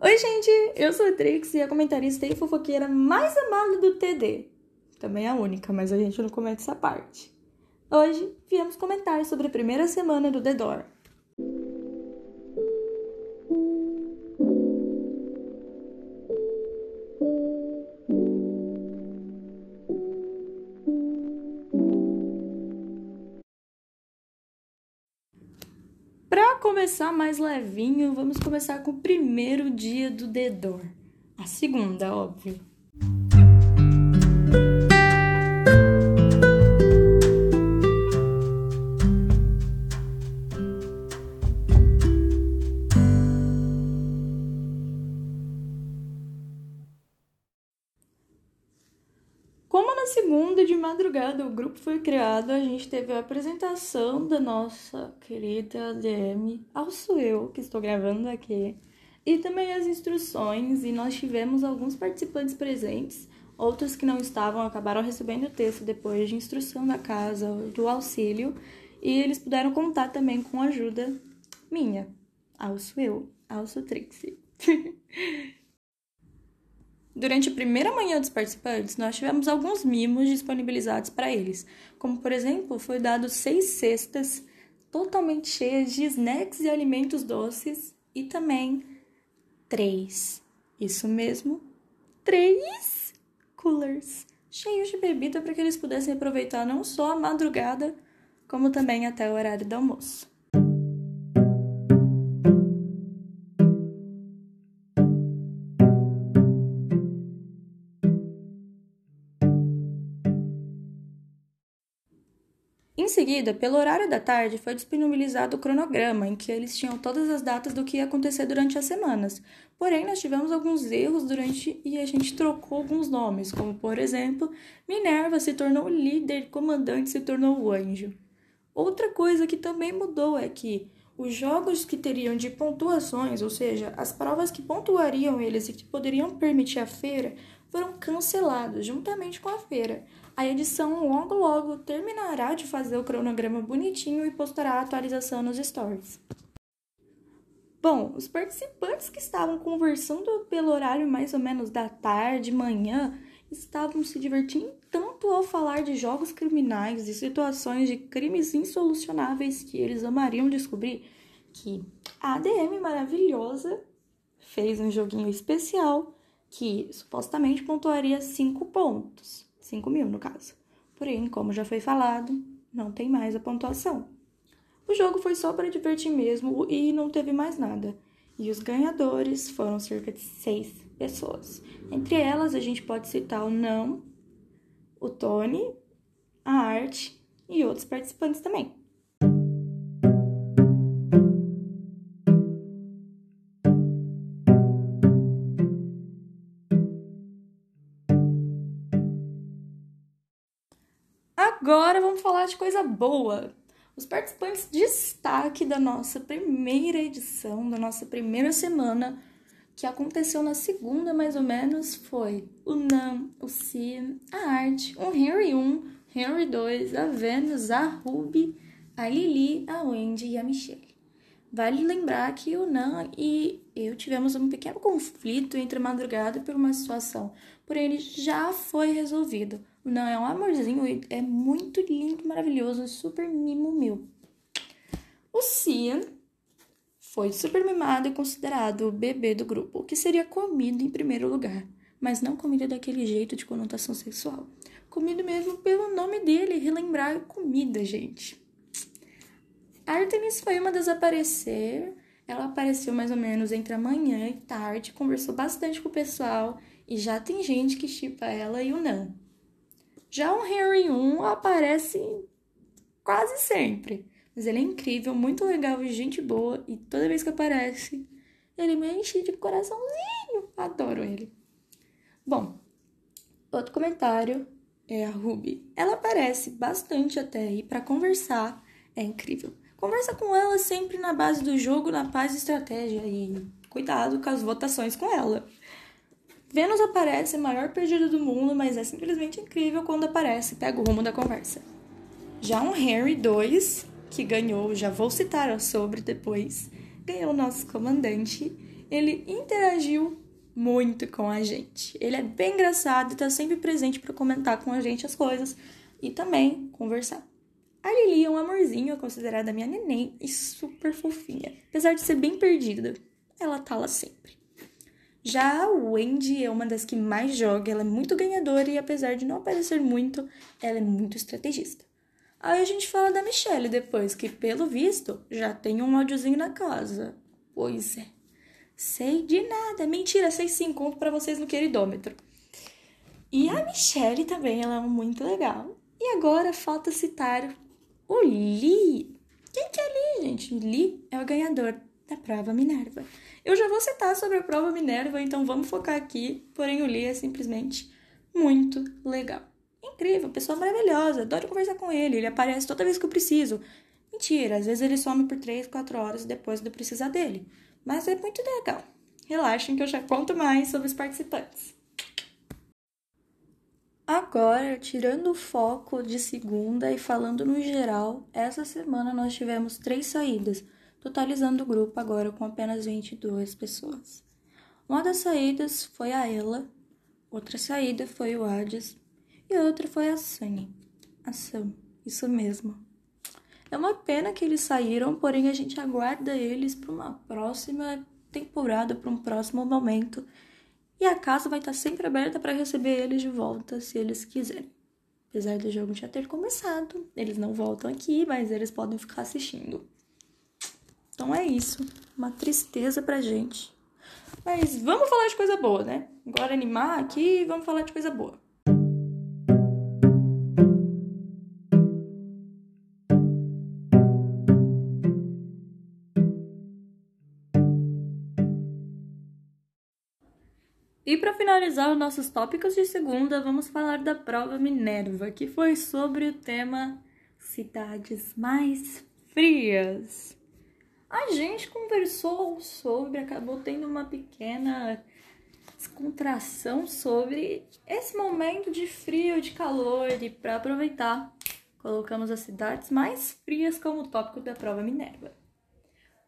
Oi, gente! Eu sou a Trix e a comentarista e fofoqueira mais amada do TD. Também a única, mas a gente não comenta essa parte. Hoje viemos comentar sobre a primeira semana do The Door. Começar mais levinho, vamos começar com o primeiro dia do Dedor. A segunda, óbvio. Madrugada o grupo foi criado, a gente teve a apresentação da nossa querida DM, sou eu que estou gravando aqui, e também as instruções, e nós tivemos alguns participantes presentes, outros que não estavam acabaram recebendo o texto depois de instrução da casa, do auxílio, e eles puderam contar também com ajuda minha, sou eu, sou Trixie. Durante a primeira manhã dos participantes, nós tivemos alguns mimos disponibilizados para eles, como por exemplo, foi dado seis cestas totalmente cheias de snacks e alimentos doces e também três, isso mesmo, três coolers cheios de bebida para que eles pudessem aproveitar não só a madrugada, como também até o horário do almoço. Seguida, pelo horário da tarde, foi disponibilizado o cronograma, em que eles tinham todas as datas do que ia acontecer durante as semanas. Porém, nós tivemos alguns erros durante e a gente trocou alguns nomes, como por exemplo, Minerva se tornou líder, comandante se tornou o anjo. Outra coisa que também mudou é que os jogos que teriam de pontuações, ou seja, as provas que pontuariam eles e que poderiam permitir a feira, foram cancelados juntamente com a feira. A edição logo logo terminará de fazer o cronograma bonitinho e postará a atualização nos stories. Bom, os participantes que estavam conversando pelo horário mais ou menos da tarde, manhã, estavam se divertindo tanto ao falar de jogos criminais e situações de crimes insolucionáveis que eles amariam descobrir que a ADM maravilhosa fez um joguinho especial que supostamente pontuaria 5 pontos. 5 mil no caso. Porém, como já foi falado, não tem mais a pontuação. O jogo foi só para divertir mesmo e não teve mais nada. E os ganhadores foram cerca de seis pessoas. Entre elas, a gente pode citar o Não, o Tony, a Arte e outros participantes também. Agora vamos falar de coisa boa. Os participantes de destaque da nossa primeira edição, da nossa primeira semana, que aconteceu na segunda mais ou menos, foi o Nam, o Cia, a Arte, o Henry 1, Henry 2, a Venus, a Ruby, a Lili, a Wendy e a Michelle. Vale lembrar que o Nan e eu tivemos um pequeno conflito entre a madrugada por uma situação, porém ele já foi resolvido. Não, é um amorzinho, é muito lindo, maravilhoso, super mimo meu. O Cian foi super mimado e considerado o bebê do grupo, que seria comido em primeiro lugar, mas não comida daquele jeito de conotação sexual. Comido mesmo pelo nome dele, relembrar comida, gente. Artemis foi uma das aparecer. Ela apareceu mais ou menos entre a manhã e tarde, conversou bastante com o pessoal e já tem gente que chipa ela e o Nan. Já o Henry 1 aparece quase sempre, mas ele é incrível, muito legal gente boa, e toda vez que aparece, ele me enche de coraçãozinho. Adoro ele. Bom, outro comentário é a Ruby. Ela aparece bastante até e para conversar é incrível. Conversa com ela sempre na base do jogo, na paz e estratégia e cuidado com as votações com ela. Vênus aparece maior perdida do mundo, mas é simplesmente incrível quando aparece, pega o rumo da conversa. Já um Henry 2, que ganhou, já vou citar sobre depois, ganhou o nosso comandante ele interagiu muito com a gente. Ele é bem engraçado e tá sempre presente para comentar com a gente as coisas e também conversar. A Lili é um amorzinho, é considerada minha neném e super fofinha. Apesar de ser bem perdida, ela tá lá sempre. Já a Wendy é uma das que mais joga, ela é muito ganhadora e apesar de não aparecer muito, ela é muito estrategista. Aí a gente fala da Michelle depois, que pelo visto já tem um áudiozinho na casa. Pois é. Sei de nada. Mentira, sei sim, conto pra vocês no queridômetro. E a Michelle também, ela é muito legal. E agora falta citar o Lee. Quem que é Lee, gente? Lee é o ganhador da prova Minerva. Eu já vou citar sobre a prova Minerva, então vamos focar aqui. Porém, o Lee é simplesmente muito legal. Incrível, pessoa maravilhosa, adoro conversar com ele, ele aparece toda vez que eu preciso. Mentira, às vezes ele some por 3, 4 horas depois de eu precisar dele. Mas é muito legal. Relaxem que eu já conto mais sobre os participantes. Agora, tirando o foco de segunda e falando no geral, essa semana nós tivemos três saídas, totalizando o grupo agora com apenas 22 pessoas. Uma das saídas foi a Ela, outra saída foi o Hades e outra foi a Sunny. A Sam, isso mesmo. É uma pena que eles saíram, porém a gente aguarda eles para uma próxima temporada, para um próximo momento. E a casa vai estar sempre aberta para receber eles de volta, se eles quiserem. Apesar do jogo já ter começado, eles não voltam aqui, mas eles podem ficar assistindo. Então é isso. Uma tristeza pra gente. Mas vamos falar de coisa boa, né? Agora animar aqui, vamos falar de coisa boa. E para finalizar os nossos tópicos de segunda, vamos falar da prova Minerva, que foi sobre o tema cidades mais frias. A gente conversou sobre, acabou tendo uma pequena descontração sobre esse momento de frio, de calor, e para aproveitar, colocamos as cidades mais frias como tópico da prova Minerva.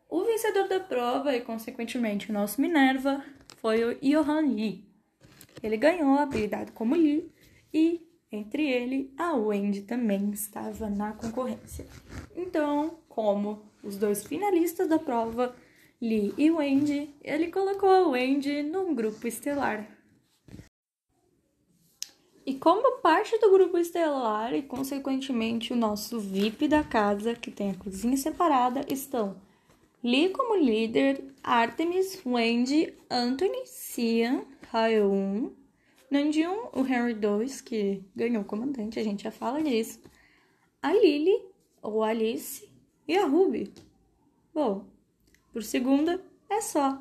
O vencedor da prova e, consequentemente, o nosso Minerva foi o Johan Lee. Ele ganhou a habilidade como Lee e, entre ele, a Wendy também estava na concorrência. Então, como os dois finalistas da prova, Lee e Wendy, ele colocou a Wendy num grupo estelar. E como parte do grupo estelar e, consequentemente, o nosso VIP da casa, que tem a cozinha separada, estão Lee como líder, Artemis, Wendy, Anthony, Cian, Raeun, Nandium, o Henry 2, que ganhou o comandante, a gente já fala disso, a Lily, ou Alice, e a Ruby. Bom, por segunda é só.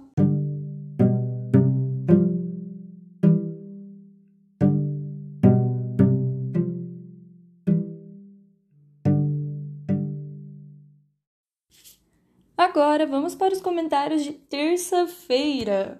Agora vamos para os comentários de terça-feira.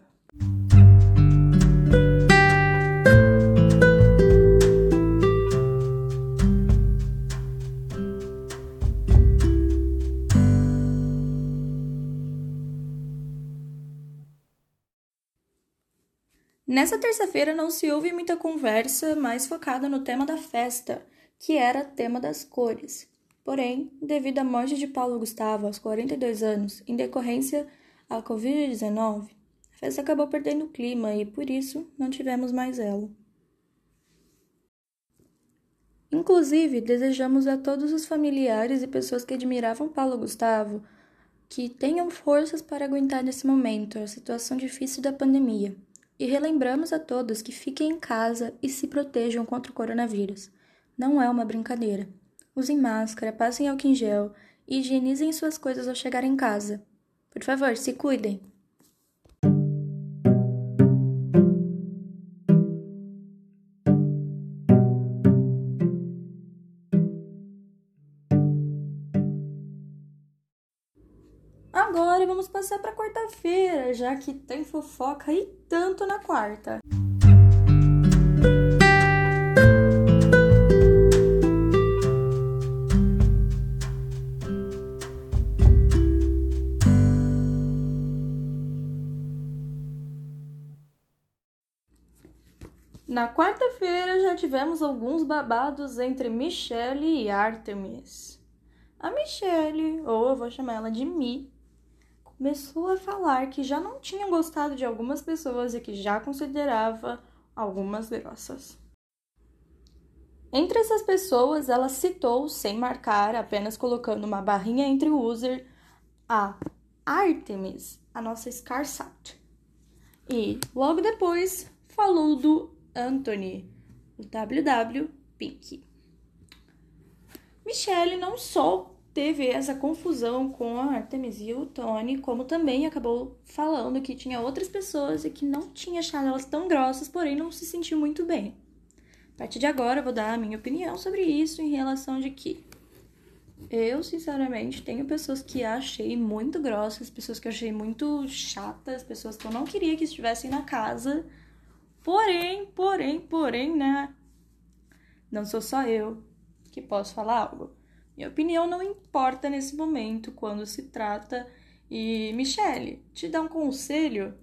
Nessa terça-feira não se houve muita conversa mais focada no tema da festa, que era tema das cores. Porém, devido à morte de Paulo Gustavo aos 42 anos, em decorrência à Covid-19, a festa acabou perdendo o clima e, por isso, não tivemos mais ela. Inclusive, desejamos a todos os familiares e pessoas que admiravam Paulo Gustavo que tenham forças para aguentar nesse momento a situação difícil da pandemia. E relembramos a todos que fiquem em casa e se protejam contra o coronavírus. Não é uma brincadeira. Usem máscara, passem álcool em gel e higienizem suas coisas ao chegar em casa. Por favor, se cuidem. vamos passar para quarta-feira, já que tem fofoca e tanto na quarta. Na quarta-feira já tivemos alguns babados entre Michelle e Artemis. A Michelle, ou eu vou chamar ela de Mi, começou a falar que já não tinha gostado de algumas pessoas e que já considerava algumas grossas. Entre essas pessoas, ela citou, sem marcar, apenas colocando uma barrinha entre o user, a Artemis, a nossa Scarsat. E logo depois falou do Anthony, o WW Pink. Michelle não só teve essa confusão com a Artemis e o Tony, como também acabou falando que tinha outras pessoas e que não tinha achado elas tão grossas, porém não se sentiu muito bem. A partir de agora, eu vou dar a minha opinião sobre isso em relação de que eu, sinceramente, tenho pessoas que achei muito grossas, pessoas que achei muito chatas, pessoas que eu não queria que estivessem na casa Porém, porém, porém, né? Não sou só eu que posso falar algo. Minha opinião não importa nesse momento quando se trata. E, Michele, te dar um conselho.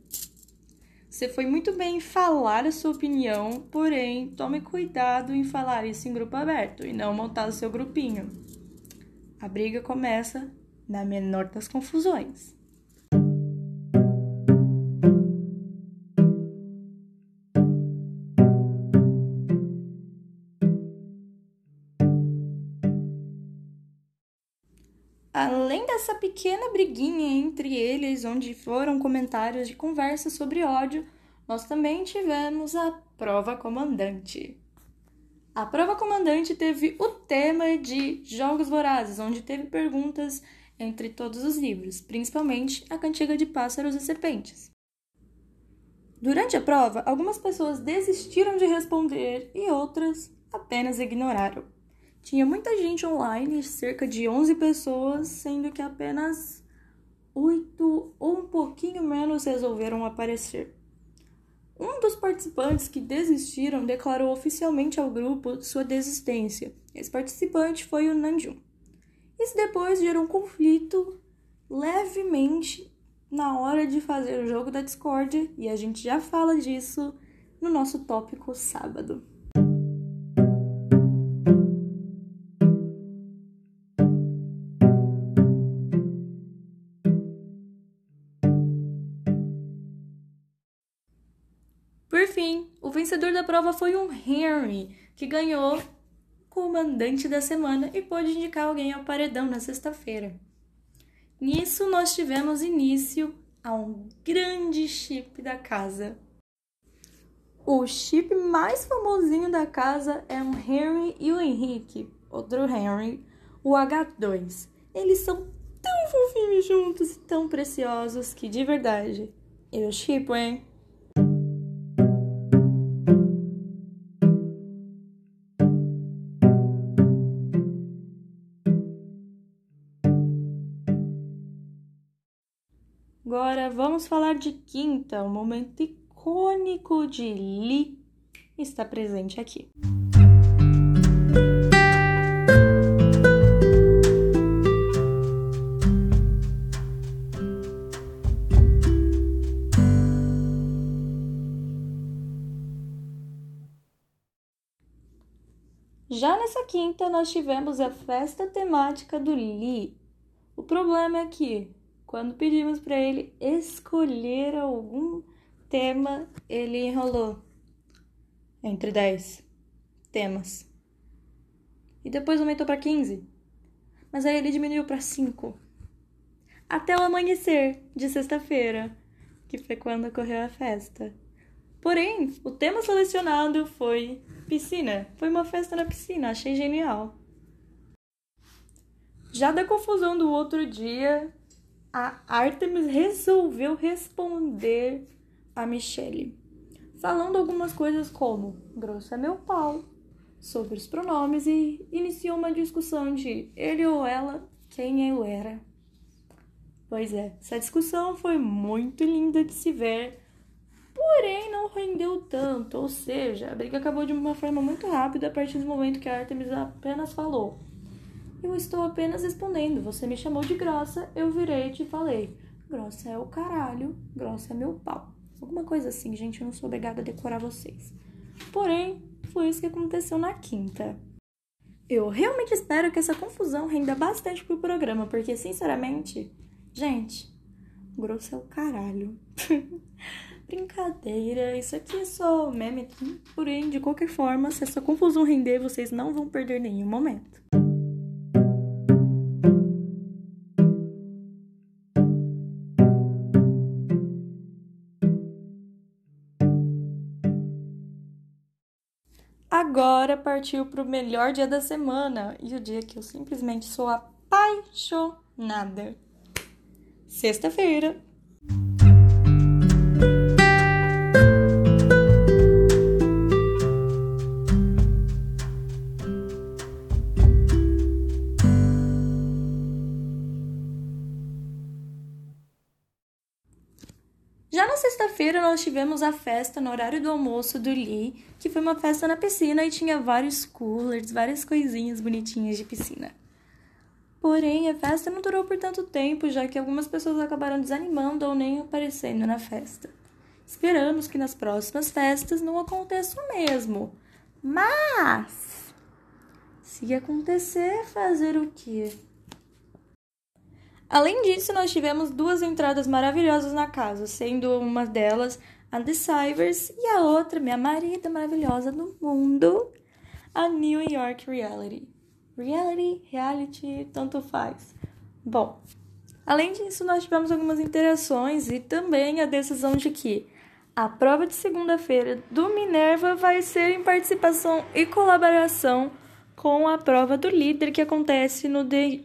Você foi muito bem em falar a sua opinião, porém, tome cuidado em falar isso em grupo aberto e não montar o seu grupinho. A briga começa na menor das confusões. Além dessa pequena briguinha entre eles, onde foram comentários de conversa sobre ódio, nós também tivemos a prova comandante. A prova comandante teve o tema de Jogos Vorazes, onde teve perguntas entre todos os livros, principalmente a Cantiga de Pássaros e Serpentes. Durante a prova, algumas pessoas desistiram de responder e outras apenas ignoraram. Tinha muita gente online, cerca de 11 pessoas, sendo que apenas 8 ou um pouquinho menos resolveram aparecer. Um dos participantes que desistiram declarou oficialmente ao grupo sua desistência. Esse participante foi o Nanjum. Isso depois gerou um conflito levemente na hora de fazer o jogo da Discord, e a gente já fala disso no nosso tópico sábado. Vencedor da prova foi um Henry, que ganhou comandante da semana e pôde indicar alguém ao paredão na sexta-feira. Nisso, nós tivemos início a um grande chip da casa. O chip mais famosinho da casa é um Henry e o Henrique, outro Henry, o H2. Eles são tão fofinhos juntos e tão preciosos que, de verdade, eu chipo, hein? Vamos falar de quinta, um momento icônico de Lee está presente aqui. Já nessa quinta, nós tivemos a festa temática do Lee. O problema é que quando pedimos para ele escolher algum tema, ele enrolou entre 10 temas. E depois aumentou para 15. Mas aí ele diminuiu para 5. Até o amanhecer de sexta-feira, que foi quando ocorreu a festa. Porém, o tema selecionado foi piscina. Foi uma festa na piscina, achei genial. Já da confusão do outro dia, a Artemis resolveu responder a Michelle, falando algumas coisas como grosso é meu pau, sobre os pronomes e iniciou uma discussão de ele ou ela, quem eu era. Pois é, essa discussão foi muito linda de se ver, porém não rendeu tanto, ou seja, a briga acabou de uma forma muito rápida a partir do momento que a Artemis apenas falou: eu estou apenas respondendo. Você me chamou de grossa, eu virei e te falei. Grossa é o caralho, grossa é meu pau. Alguma coisa assim, gente, eu não sou obrigada a decorar vocês. Porém, foi isso que aconteceu na quinta. Eu realmente espero que essa confusão renda bastante pro programa, porque, sinceramente, gente, grosso é o caralho. Brincadeira, isso aqui é só meme, porém, de qualquer forma, se essa confusão render, vocês não vão perder nenhum momento. Agora partiu para o melhor dia da semana e o dia que eu simplesmente sou apaixonada. Sexta-feira. Na sexta-feira nós tivemos a festa no horário do almoço do Lee, que foi uma festa na piscina e tinha vários coolers, várias coisinhas bonitinhas de piscina. Porém, a festa não durou por tanto tempo, já que algumas pessoas acabaram desanimando ou nem aparecendo na festa. Esperamos que nas próximas festas não aconteça o mesmo. Mas, se acontecer, fazer o quê? Além disso, nós tivemos duas entradas maravilhosas na casa, sendo uma delas a The Cybers e a outra, minha marida maravilhosa do mundo, a New York Reality. Reality, reality, tanto faz. Bom, além disso, nós tivemos algumas interações e também a decisão de que a prova de segunda-feira do Minerva vai ser em participação e colaboração com a prova do líder que acontece no The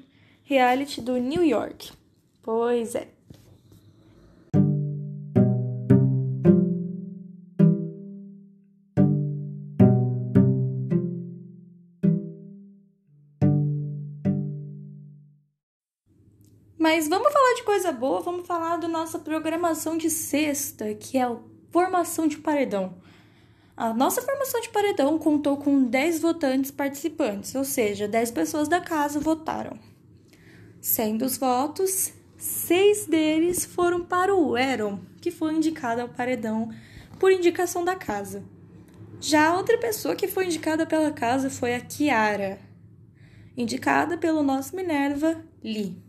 reality do New York. Pois é. Mas vamos falar de coisa boa, vamos falar da nossa programação de sexta, que é a formação de paredão. A nossa formação de paredão contou com 10 votantes participantes, ou seja, 10 pessoas da casa votaram. Sendo os votos, seis deles foram para o Eron, que foi indicado ao paredão por indicação da casa. Já a outra pessoa que foi indicada pela casa foi a Kiara, indicada pelo nosso Minerva Lee.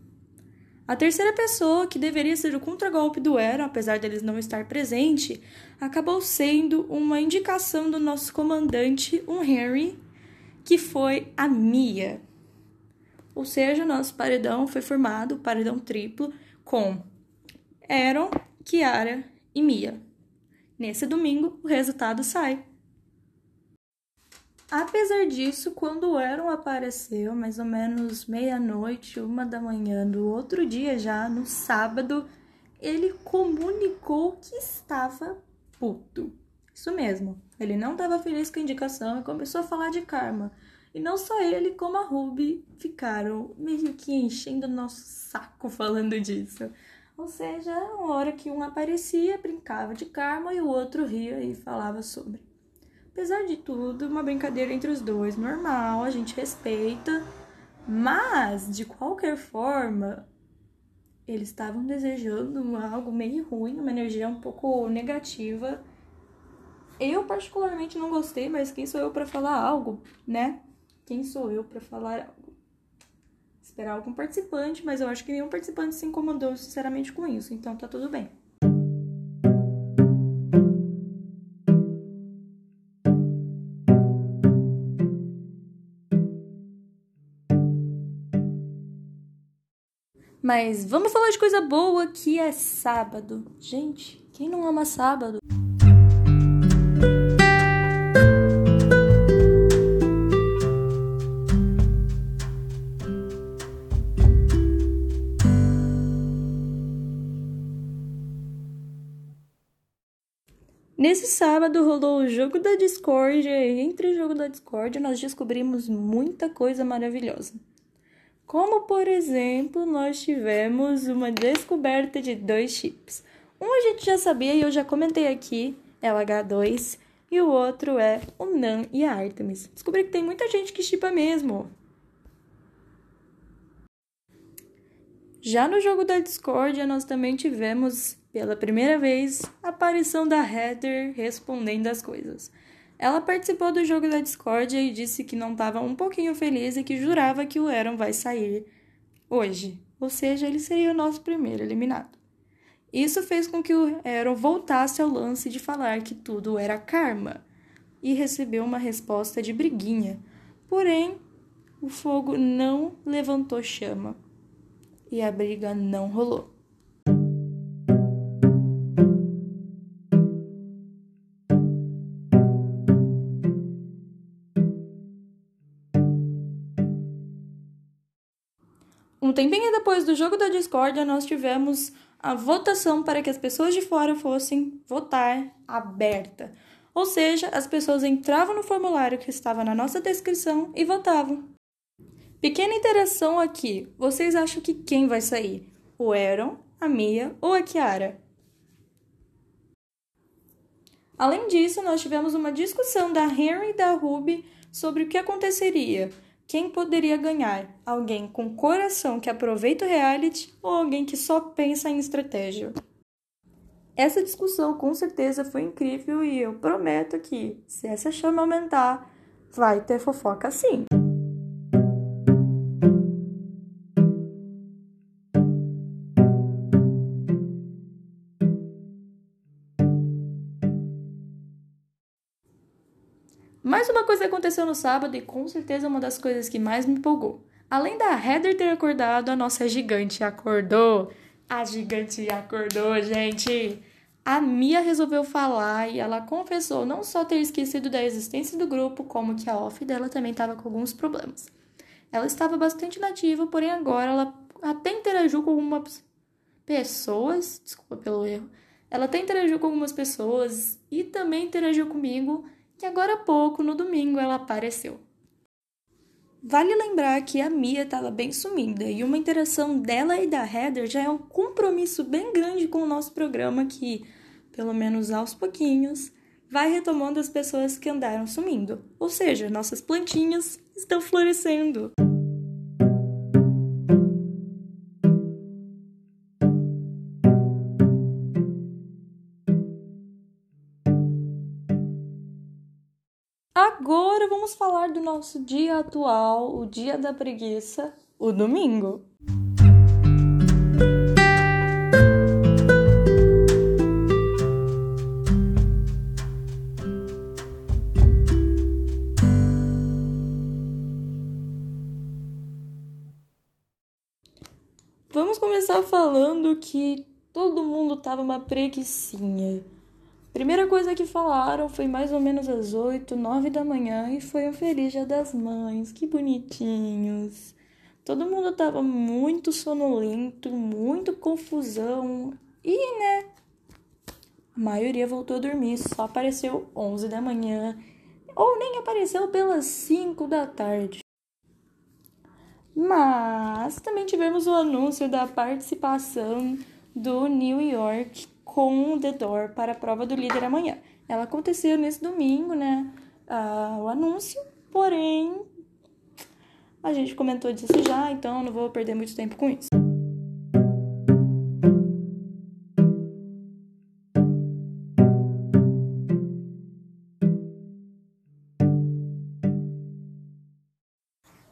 A terceira pessoa, que deveria ser o contragolpe do Eron, apesar deles não estar presente, acabou sendo uma indicação do nosso comandante, um Henry, que foi a Mia. Ou seja, nosso paredão foi formado, paredão triplo, com Aaron, Kiara e Mia. Nesse domingo, o resultado sai. Apesar disso, quando o Aaron apareceu, mais ou menos meia-noite, uma da manhã do outro dia já, no sábado, ele comunicou que estava puto. Isso mesmo, ele não estava feliz com a indicação e começou a falar de karma. E não só ele, como a Ruby ficaram meio que enchendo nosso saco falando disso. Ou seja, uma hora que um aparecia, brincava de karma e o outro ria e falava sobre. Apesar de tudo, uma brincadeira entre os dois, normal, a gente respeita, mas de qualquer forma, eles estavam desejando algo meio ruim, uma energia um pouco negativa. Eu particularmente não gostei, mas quem sou eu para falar algo, né? Quem sou eu para falar algo? Esperar algum participante, mas eu acho que nenhum participante se incomodou sinceramente com isso, então tá tudo bem. Mas vamos falar de coisa boa que é sábado. Gente, quem não ama sábado? Nesse sábado rolou o jogo da Discord e entre o jogo da Discord nós descobrimos muita coisa maravilhosa. Como, por exemplo, nós tivemos uma descoberta de dois chips. Um a gente já sabia e eu já comentei aqui, é o H2, e o outro é o Nan e a Artemis. Descobri que tem muita gente que chipa mesmo. Já no jogo da Discord, nós também tivemos pela primeira vez, a aparição da Heather respondendo as coisas. Ela participou do jogo da discórdia e disse que não estava um pouquinho feliz e que jurava que o Aaron vai sair hoje. Ou seja, ele seria o nosso primeiro eliminado. Isso fez com que o Aaron voltasse ao lance de falar que tudo era karma e recebeu uma resposta de briguinha. Porém, o fogo não levantou chama e a briga não rolou. Um tempinho depois do jogo da discórdia, nós tivemos a votação para que as pessoas de fora fossem votar aberta. Ou seja, as pessoas entravam no formulário que estava na nossa descrição e votavam. Pequena interação aqui. Vocês acham que quem vai sair? O Aaron, a Mia ou a Kiara? Além disso, nós tivemos uma discussão da Henry e da Ruby sobre o que aconteceria quem poderia ganhar? Alguém com coração que aproveita o reality ou alguém que só pensa em estratégia? Essa discussão com certeza foi incrível e eu prometo que, se essa chama aumentar, vai ter fofoca sim. Mais uma coisa aconteceu no sábado e com certeza uma das coisas que mais me empolgou. Além da Heather ter acordado, a nossa gigante acordou. A gigante acordou, gente! A Mia resolveu falar e ela confessou não só ter esquecido da existência do grupo, como que a off dela também estava com alguns problemas. Ela estava bastante nativa, porém agora ela até interagiu com algumas pessoas, desculpa pelo erro, ela até interagiu com algumas pessoas e também interagiu comigo que agora há pouco, no domingo, ela apareceu. Vale lembrar que a Mia estava bem sumida e uma interação dela e da Heather já é um compromisso bem grande com o nosso programa que, pelo menos aos pouquinhos, vai retomando as pessoas que andaram sumindo. Ou seja, nossas plantinhas estão florescendo. Vamos falar do nosso dia atual, o dia da preguiça, o domingo. Vamos começar falando que todo mundo tava uma preguiçinha. Primeira coisa que falaram foi mais ou menos às 8, 9 da manhã e foi um feliz dia das mães. Que bonitinhos. Todo mundo tava muito sonolento, muito confusão. E, né? A maioria voltou a dormir, só apareceu 11 da manhã ou nem apareceu pelas 5 da tarde. Mas também tivemos o anúncio da participação do New York com The Door para a prova do líder amanhã. Ela aconteceu nesse domingo, né? O anúncio, porém a gente comentou disso já, então não vou perder muito tempo com isso.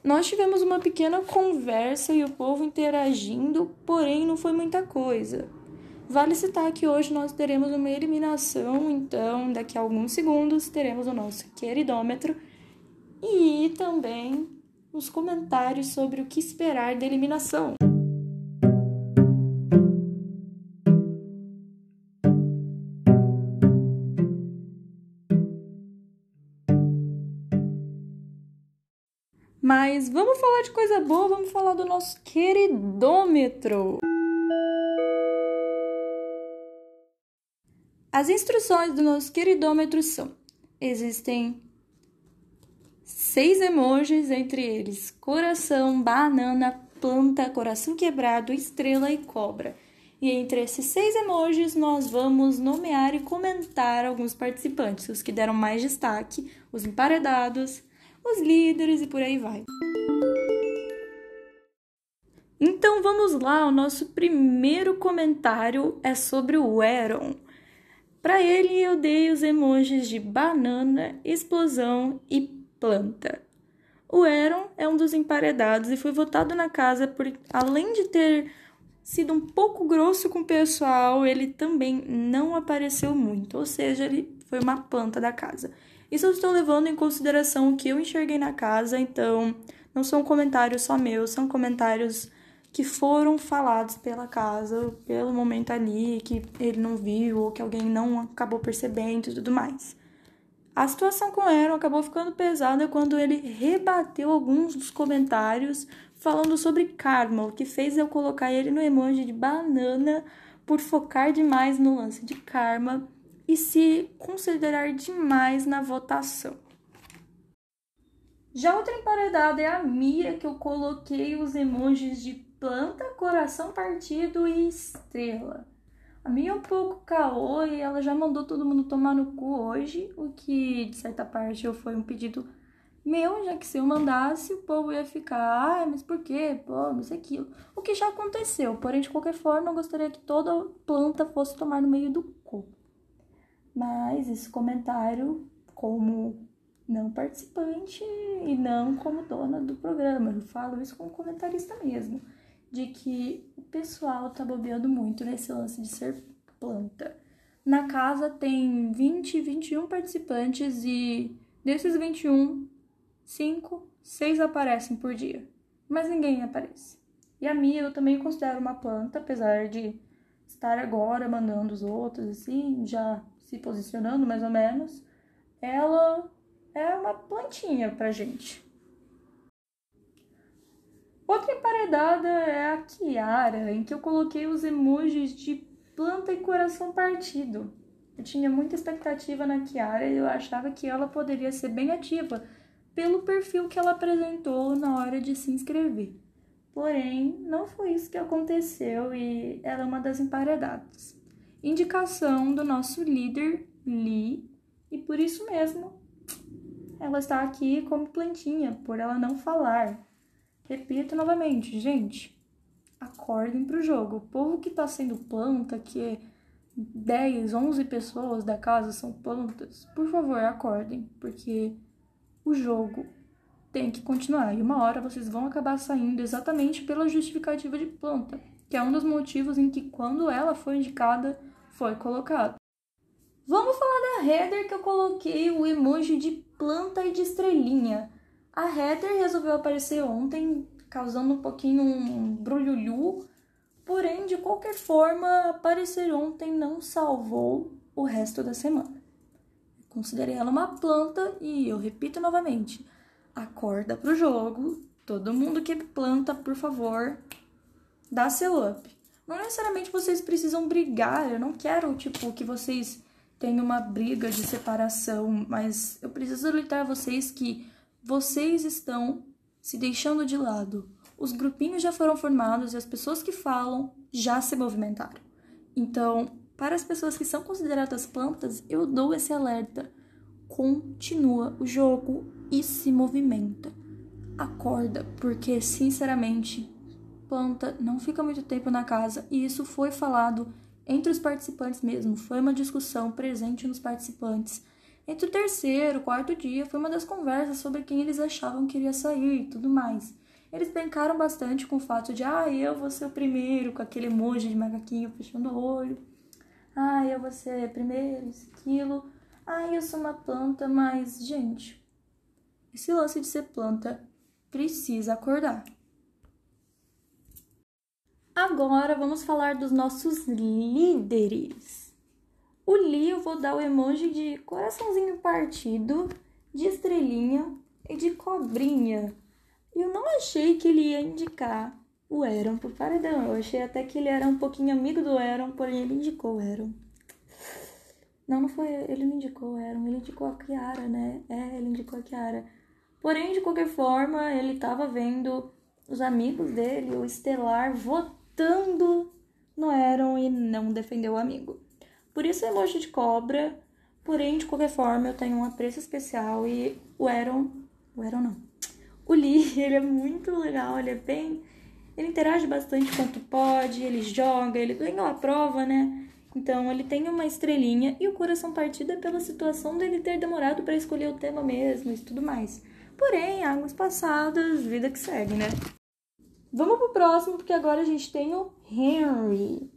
Nós tivemos uma pequena conversa e o povo interagindo, porém não foi muita coisa. Vale citar que hoje nós teremos uma eliminação, então daqui a alguns segundos teremos o nosso queridômetro e também os comentários sobre o que esperar da eliminação. Mas vamos falar de coisa boa, vamos falar do nosso queridômetro. As instruções do nosso queridômetro são: existem seis emojis, entre eles coração, banana, planta, coração quebrado, estrela e cobra. E entre esses seis emojis, nós vamos nomear e comentar alguns participantes, os que deram mais destaque, os emparedados, os líderes e por aí vai. Então vamos lá, o nosso primeiro comentário é sobre o Aaron. Para ele, eu dei os emojis de banana, explosão e planta. O Aaron é um dos emparedados e foi votado na casa por, além de ter sido um pouco grosso com o pessoal, ele também não apareceu muito, ou seja, ele foi uma planta da casa. Isso eu estou levando em consideração o que eu enxerguei na casa, então não são comentários só meus, são comentários que foram falados pela casa, pelo momento ali, que ele não viu ou que alguém não acabou percebendo e tudo mais. A situação com Aaron acabou ficando pesada quando ele rebateu alguns dos comentários falando sobre karma, o que fez eu colocar ele no emoji de banana por focar demais no lance de karma e se considerar demais na votação. Já outra emparedada é a Mia, que eu coloquei os emojis de planta, coração partido e estrela. A minha é um pouco caô e ela já mandou todo mundo tomar no cu hoje, o que de certa parte foi um pedido meu, já que se eu mandasse, o povo ia ficar, ah, mas por quê? Pô, mas aquilo. O que já aconteceu, porém, de qualquer forma, eu gostaria que toda planta fosse tomar no meio do cu. Mas esse comentário, como não participante e não como dona do programa, eu falo isso como comentarista mesmo de que o pessoal tá bobeando muito nesse lance de ser planta. Na casa tem 20, 21 participantes e desses 21, 5, 6 aparecem por dia. Mas ninguém aparece. E a Mia eu também considero uma planta, apesar de estar agora mandando os outros, assim, já se posicionando mais ou menos. Ela é uma plantinha pra gente. Outra emparedada é a Kiara, em que eu coloquei os emojis de planta e coração partido. Eu tinha muita expectativa na Kiara e eu achava que ela poderia ser bem ativa pelo perfil que ela apresentou na hora de se inscrever. Porém, não foi isso que aconteceu e ela é uma das emparedadas. Indicação do nosso líder, Lee, e por isso mesmo ela está aqui como plantinha, por ela não falar. Repito novamente, gente, acordem pro jogo. O povo que tá sendo planta, que 10, 11 pessoas da casa são plantas, por favor, acordem, porque o jogo tem que continuar. E uma hora vocês vão acabar saindo exatamente pela justificativa de planta, que é um dos motivos em que, quando ela foi indicada, foi colocada. Vamos falar da header que eu coloquei o emoji de planta e de estrelinha. A Heather resolveu aparecer ontem, causando um pouquinho um brulhulhu, porém, de qualquer forma, aparecer ontem não salvou o resto da semana. Considerei ela uma planta e eu repito novamente: acorda pro jogo. Todo mundo que planta, por favor, dá seu up. Não necessariamente vocês precisam brigar, eu não quero, tipo, que vocês tenham uma briga de separação, mas eu preciso alertar vocês que vocês estão se deixando de lado. Os grupinhos já foram formados e as pessoas que falam já se movimentaram. Então, para as pessoas que são consideradas plantas, eu dou esse alerta. Continua o jogo e se movimenta. Acorda, porque sinceramente, planta não fica muito tempo na casa e isso foi falado entre os participantes mesmo. Foi uma discussão presente nos participantes entre o terceiro e o quarto dia foi uma das conversas sobre quem eles achavam que iria sair e tudo mais. Eles brincaram bastante com o fato de, ah, eu vou ser o primeiro, com aquele emoji de macaquinho fechando o olho. Ah, eu vou ser primeiro, isso, aquilo. Ah, eu sou uma planta, mas, gente, esse lance de ser planta precisa acordar. Agora vamos falar dos nossos líderes. O Li eu vou dar o emoji de coraçãozinho partido, de estrelinha e de cobrinha. Eu não achei que ele ia indicar o Aaron pro paredão. Eu achei até que ele era um pouquinho amigo do Aaron, porém ele indicou o Aaron. Não, não foi ele não indicou o Aaron, ele indicou a Kiara, né? É, ele indicou a Kiara. Porém, de qualquer forma, ele tava vendo os amigos dele, o Estelar, votando no Aaron e não defendeu o amigo. Por isso emoji de cobra, porém, de qualquer forma, eu tenho um apreço especial e o Aaron. O Aaron não. O Lee, ele é muito legal, ele é bem. Ele interage bastante quanto pode, ele joga, ele ganhou a prova, né? Então ele tem uma estrelinha e o coração partido é pela situação dele ter demorado para escolher o tema mesmo e tudo mais. Porém, águas passadas, vida que segue, né? Vamos pro próximo, porque agora a gente tem o Henry.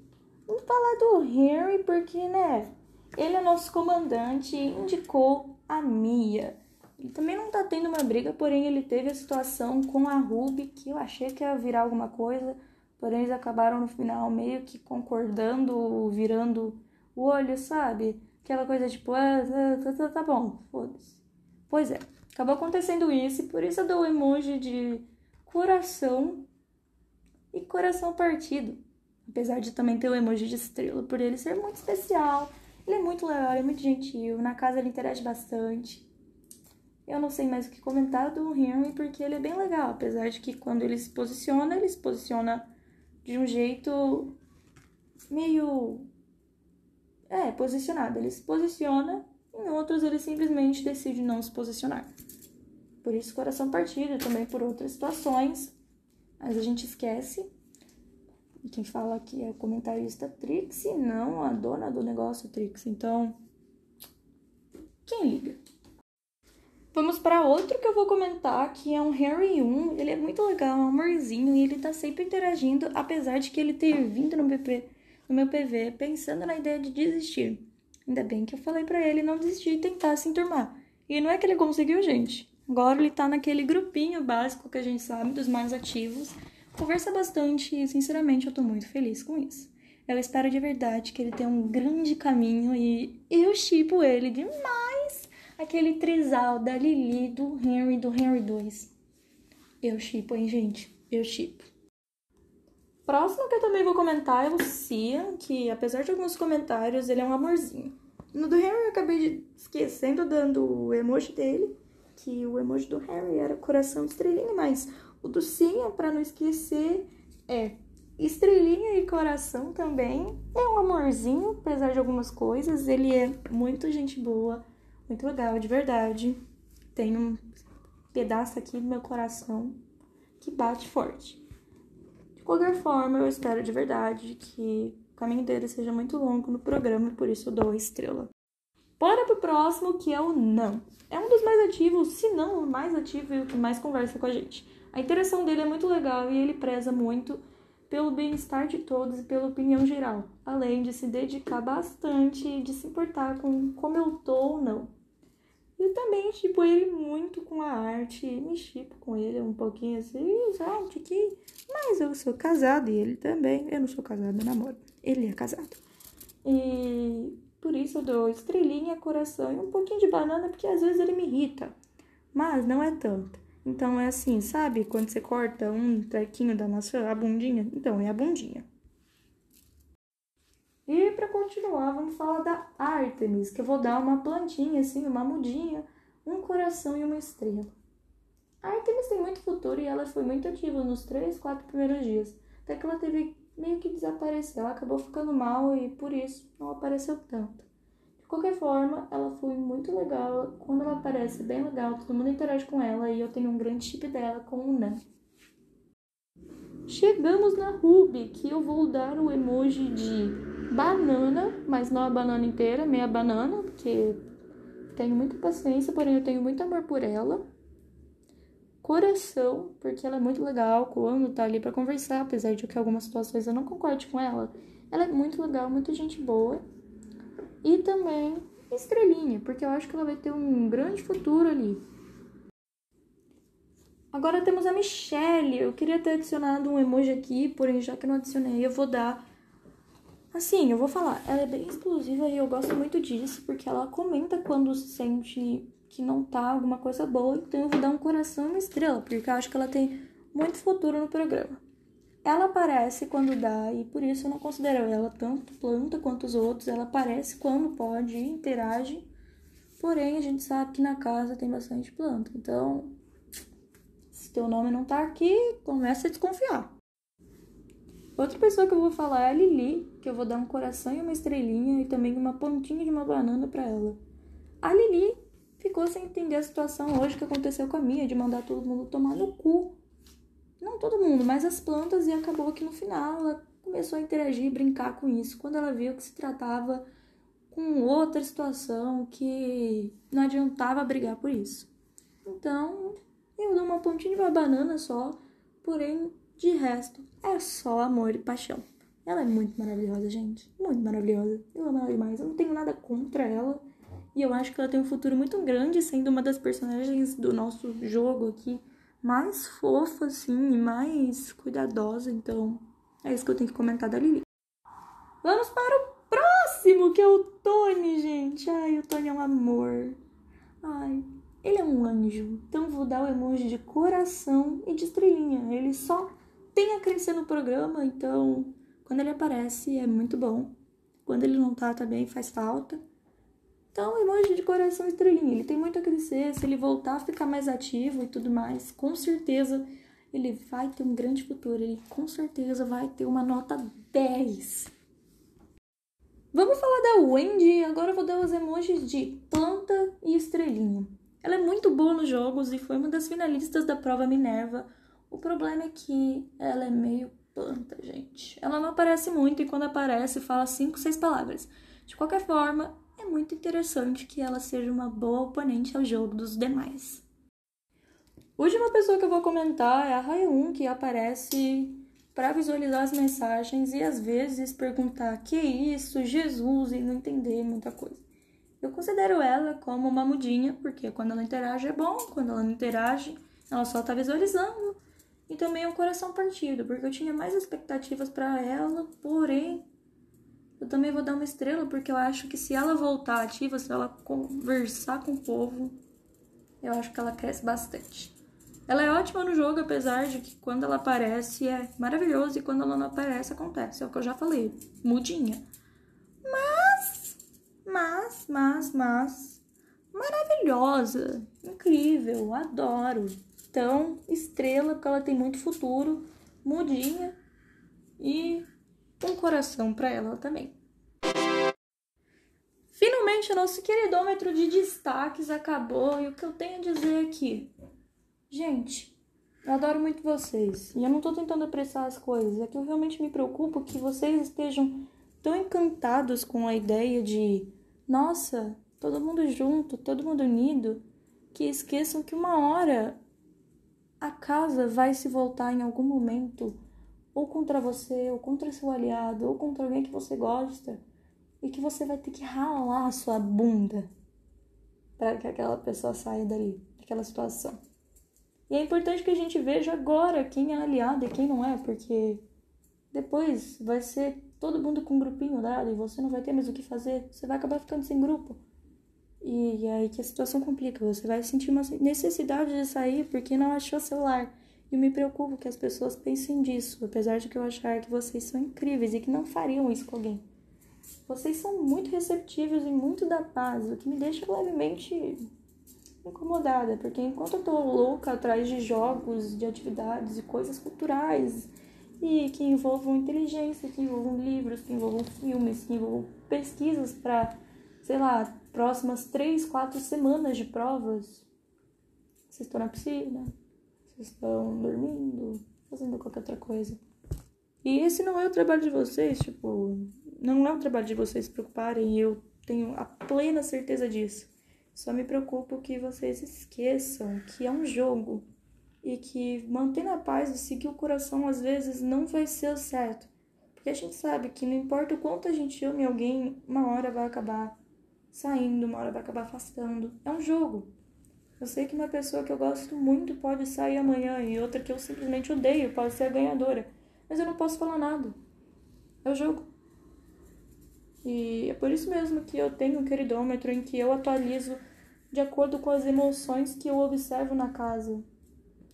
Vamos falar do Henry porque, né, ele é nosso comandante e indicou a Mia. Ele também não tá tendo uma briga, porém ele teve a situação com a Ruby, que eu achei que ia virar alguma coisa, porém eles acabaram no final meio que concordando, virando o olho, sabe? Aquela coisa tipo, ah, tá, tá, tá bom, foda-se. Pois é, acabou acontecendo isso e por isso eu dou o emoji de coração e coração partido. Apesar de também ter o emoji de estrela, por ele ser muito especial. Ele é muito legal, ele é muito gentil. Na casa ele interage bastante. Eu não sei mais o que comentar do Henry, porque ele é bem legal. Apesar de que quando ele se posiciona, ele se posiciona de um jeito meio. É, posicionado. Ele se posiciona, em outros ele simplesmente decide não se posicionar. Por isso, coração partido, também por outras situações. Mas a gente esquece quem fala aqui é a comentarista Trix, não a dona do negócio Trix. Então, quem liga? Vamos para outro que eu vou comentar, que é um Harry 1. Ele é muito legal, é um amorzinho, e ele tá sempre interagindo, apesar de que ele ter vindo no, BP, no meu PV pensando na ideia de desistir. Ainda bem que eu falei para ele não desistir e tentar se enturmar. E não é que ele conseguiu, gente. Agora ele tá naquele grupinho básico que a gente sabe dos mais ativos conversa bastante e, sinceramente, eu tô muito feliz com isso. Eu espero de verdade que ele tenha um grande caminho e eu chipo ele demais. Aquele trisal da Lily, do Henry, do Henry 2. Eu chipo, hein, gente? Eu chipo. Próximo que eu também vou comentar é o Cia, que apesar de alguns comentários, ele é um amorzinho. No do Harry eu acabei de esquecendo dando o emoji dele, que o emoji do Harry era coração de estrelinha, mas o docinho, para não esquecer, é estrelinha e coração também. É um amorzinho, apesar de algumas coisas. Ele é muito gente boa, muito legal, de verdade. Tem um pedaço aqui do meu coração que bate forte. De qualquer forma, eu espero de verdade que o caminho dele seja muito longo no programa, por isso eu dou a estrela. Bora pro próximo, que é o não. É um dos mais ativos, se não o mais ativo e o que mais conversa com a gente. A interação dele é muito legal e ele preza muito pelo bem-estar de todos e pela opinião geral, além de se dedicar bastante e de se importar com como eu tô ou não. E também, tipo, ele muito com a arte, me chipo com ele um pouquinho assim, sabe, que... Mas eu sou casado e ele também. Eu não sou casada, eu namoro. Ele é casado. E por isso eu dou estrelinha, coração e um pouquinho de banana, porque às vezes ele me irrita. Mas não é tanto. Então é assim, sabe? Quando você corta um trequinho da maçã, a bundinha? Então, é a bundinha. E para continuar, vamos falar da Artemis, que eu vou dar uma plantinha, assim, uma mudinha, um coração e uma estrela. A Artemis tem muito futuro e ela foi muito ativa nos três, quatro primeiros dias. Até que ela teve meio que desaparecer. Ela acabou ficando mal e por isso não apareceu tanto. Qualquer forma, ela foi muito legal. Quando ela aparece, bem legal, todo mundo interage com ela e eu tenho um grande chip dela com o Nan. Chegamos na Ruby, que eu vou dar o emoji de banana, mas não a banana inteira, meia banana, porque tenho muita paciência, porém eu tenho muito amor por ela. Coração, porque ela é muito legal quando tá ali para conversar, apesar de que algumas situações eu não concorde com ela. Ela é muito legal, muito gente boa. E também estrelinha, porque eu acho que ela vai ter um grande futuro ali. Agora temos a Michelle. Eu queria ter adicionado um emoji aqui, porém já que não adicionei, eu vou dar. Assim, eu vou falar, ela é bem explosiva e eu gosto muito disso, porque ela comenta quando sente que não tá alguma coisa boa, então eu vou dar um coração e uma estrela, porque eu acho que ela tem muito futuro no programa. Ela aparece quando dá e por isso eu não considero ela tanto planta quanto os outros. Ela aparece quando pode interage. Porém, a gente sabe que na casa tem bastante planta. Então, se teu nome não tá aqui, começa a desconfiar. Outra pessoa que eu vou falar é a Lili, que eu vou dar um coração e uma estrelinha e também uma pontinha de uma banana para ela. A Lili ficou sem entender a situação hoje que aconteceu com a minha de mandar todo mundo tomar no cu não todo mundo, mas as plantas, e acabou que no final ela começou a interagir e brincar com isso quando ela viu que se tratava com outra situação que não adiantava brigar por isso. Então, eu dou uma pontinha de banana só, porém, de resto, é só amor e paixão. Ela é muito maravilhosa, gente. Muito maravilhosa. Eu amo ela demais. Eu não tenho nada contra ela. E eu acho que ela tem um futuro muito grande, sendo uma das personagens do nosso jogo aqui mais fofa, assim, e mais cuidadosa. Então, é isso que eu tenho que comentar da Lili. Vamos para o próximo, que é o Tony, gente. Ai, o Tony é um amor. Ai, ele é um anjo. Então, vou dar o emoji de coração e de estrelinha. Ele só tem a crescer no programa, então, quando ele aparece, é muito bom. Quando ele não tá, também faz falta. Então, emoji de coração estrelinha. Ele tem muito a crescer. Se ele voltar a ficar mais ativo e tudo mais, com certeza ele vai ter um grande futuro. Ele com certeza vai ter uma nota 10. Vamos falar da Wendy. Agora eu vou dar os emojis de planta e estrelinha. Ela é muito boa nos jogos e foi uma das finalistas da prova Minerva. O problema é que ela é meio planta, gente. Ela não aparece muito e quando aparece fala cinco, seis palavras. De qualquer forma, é muito interessante que ela seja uma boa oponente ao jogo dos demais. Última pessoa que eu vou comentar é a Rayun, que aparece para visualizar as mensagens e às vezes perguntar que isso, Jesus e não entender muita coisa. Eu considero ela como uma mudinha, porque quando ela interage é bom, quando ela não interage, ela só tá visualizando. E também é um coração partido, porque eu tinha mais expectativas para ela, porém eu também vou dar uma estrela porque eu acho que se ela voltar ativa, se ela conversar com o povo, eu acho que ela cresce bastante. Ela é ótima no jogo, apesar de que quando ela aparece é maravilhoso e quando ela não aparece acontece. É o que eu já falei, mudinha. Mas, mas, mas, mas, maravilhosa, incrível, adoro. Então, estrela, porque ela tem muito futuro, mudinha e um coração para ela também. Finalmente, o nosso queridômetro de destaques acabou e o que eu tenho a dizer aqui. Gente, eu adoro muito vocês e eu não tô tentando apressar as coisas, é que eu realmente me preocupo que vocês estejam tão encantados com a ideia de, nossa, todo mundo junto, todo mundo unido, que esqueçam que uma hora a casa vai se voltar em algum momento ou contra você, ou contra seu aliado, ou contra alguém que você gosta, e que você vai ter que ralar a sua bunda para que aquela pessoa saia dali, daquela situação. E é importante que a gente veja agora quem é aliado e quem não é, porque depois vai ser todo mundo com um grupinho dado e você não vai ter mais o que fazer, você vai acabar ficando sem grupo. E é aí que a situação complica. Você vai sentir uma necessidade de sair porque não achou celular. E me preocupo que as pessoas pensem disso, apesar de que eu achar que vocês são incríveis e que não fariam isso com alguém. Vocês são muito receptivos e muito da paz, o que me deixa levemente incomodada, porque enquanto eu tô louca atrás de jogos, de atividades e coisas culturais e que envolvam inteligência, que envolvam livros, que envolvam filmes, que envolvam pesquisas para, sei lá, próximas três, quatro semanas de provas. Vocês estão na piscina, vocês estão dormindo, fazendo qualquer outra coisa. E esse não é o trabalho de vocês, tipo, não é o trabalho de vocês se preocuparem, eu tenho a plena certeza disso. Só me preocupo que vocês esqueçam que é um jogo e que manter a paz e seguir o coração às vezes não vai ser o certo. Porque a gente sabe que não importa o quanto a gente ame alguém, uma hora vai acabar saindo, uma hora vai acabar afastando. É um jogo. Eu sei que uma pessoa que eu gosto muito pode sair amanhã e outra que eu simplesmente odeio pode ser a ganhadora. Mas eu não posso falar nada. É o jogo. E é por isso mesmo que eu tenho um queridômetro em que eu atualizo de acordo com as emoções que eu observo na casa.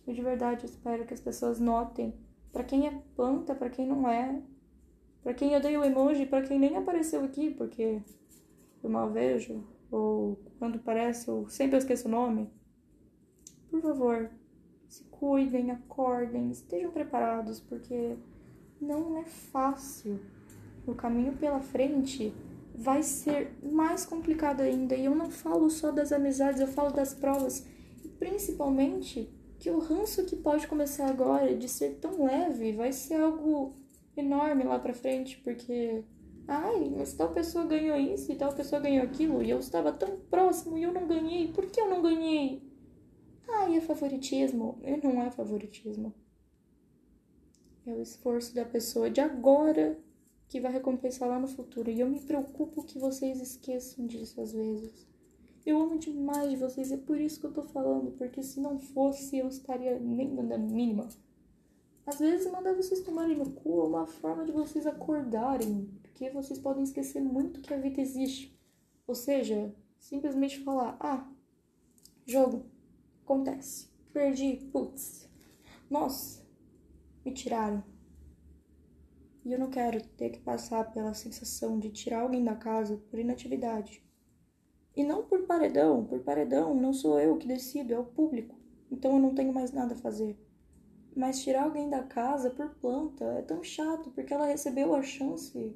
Eu de verdade espero que as pessoas notem para quem é planta, para quem não é, para quem odeia o emoji, para quem nem apareceu aqui, porque eu mal vejo, ou quando parece, ou sempre eu esqueço o nome. Por favor, se cuidem, acordem, estejam preparados, porque não é fácil. O caminho pela frente vai ser mais complicado ainda. E eu não falo só das amizades, eu falo das provas. E principalmente que o ranço que pode começar agora de ser tão leve vai ser algo enorme lá pra frente, porque. Ai, mas tal pessoa ganhou isso e tal pessoa ganhou aquilo, e eu estava tão próximo e eu não ganhei. Por que eu não ganhei? Ai, é favoritismo. E não é favoritismo. É o esforço da pessoa de agora que vai recompensar lá no futuro. E eu me preocupo que vocês esqueçam disso às vezes. Eu amo demais vocês, é por isso que eu tô falando, porque se não fosse eu estaria nem dando a mínima. Às vezes mandar vocês tomarem no cu é uma forma de vocês acordarem, porque vocês podem esquecer muito que a vida existe. Ou seja, simplesmente falar: ah, jogo, acontece, perdi, putz, nossa, me tiraram. E eu não quero ter que passar pela sensação de tirar alguém da casa por inatividade. E não por paredão, por paredão não sou eu que decido, é o público. Então eu não tenho mais nada a fazer. Mas tirar alguém da casa por planta é tão chato, porque ela recebeu a chance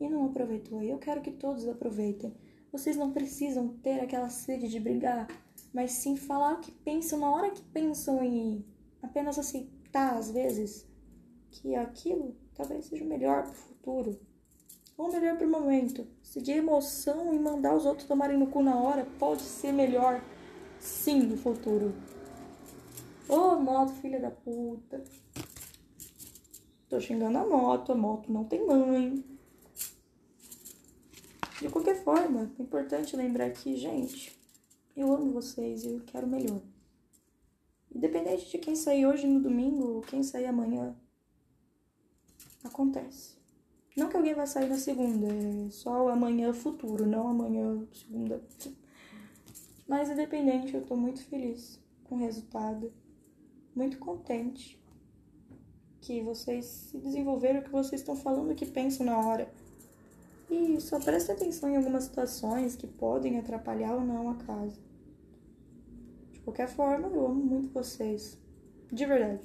e não aproveitou. E eu quero que todos aproveitem. Vocês não precisam ter aquela sede de brigar, mas sim falar o que pensam na hora que pensam e apenas aceitar, às vezes, que aquilo talvez seja melhor para o futuro. Ou melhor para o momento. Seguir emoção e mandar os outros tomarem no cu na hora pode ser melhor, sim, no futuro. Ô, oh, moto, filha da puta. Tô xingando a moto, a moto não tem mãe. De qualquer forma, é importante lembrar que, gente, eu amo vocês e eu quero melhor. Independente de quem sair hoje no domingo ou quem sair amanhã, acontece. Não que alguém vai sair na segunda, é só amanhã futuro, não amanhã segunda. Mas independente, eu tô muito feliz com o resultado muito contente que vocês se desenvolveram, que vocês estão falando o que pensam na hora. E só preste atenção em algumas situações que podem atrapalhar ou não a casa. De qualquer forma, eu amo muito vocês. De verdade.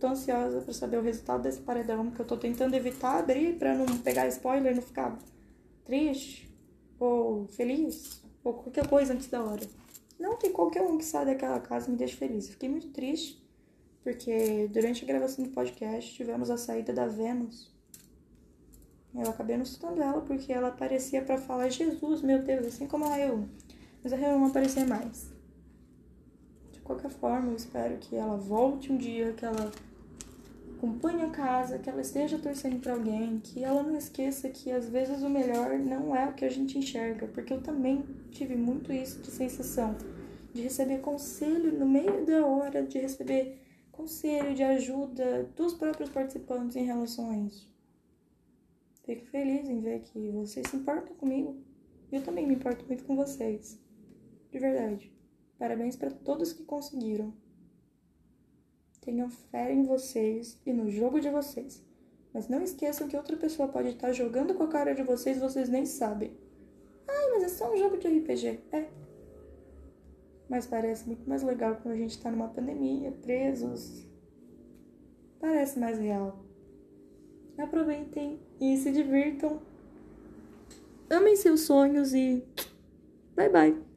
Tô ansiosa para saber o resultado desse paredão, que eu tô tentando evitar abrir para não pegar spoiler e não ficar triste ou feliz ou qualquer coisa antes da hora. Não que qualquer um que sai daquela casa me deixe feliz. fiquei muito triste porque durante a gravação do podcast tivemos a saída da Vênus. Eu acabei não assustando ela porque ela aparecia para falar Jesus, meu Deus, assim como a Rael. Mas a Rael não aparecia mais. De qualquer forma, eu espero que ela volte um dia, que ela acompanhe a casa, que ela esteja torcendo para alguém, que ela não esqueça que às vezes o melhor não é o que a gente enxerga, porque eu também tive muito isso de sensação de receber conselho no meio da hora, de receber conselho, de ajuda dos próprios participantes em relação a isso. Fico feliz em ver que vocês se importam comigo. Eu também me importo muito com vocês. De verdade. Parabéns para todos que conseguiram. Tenham fé em vocês e no jogo de vocês. Mas não esqueçam que outra pessoa pode estar jogando com a cara de vocês e vocês nem sabem. Ai, mas é só um jogo de RPG. É, mas parece muito mais legal quando a gente tá numa pandemia, presos. Parece mais real. Aproveitem e se divirtam. Amem seus sonhos e. Bye bye!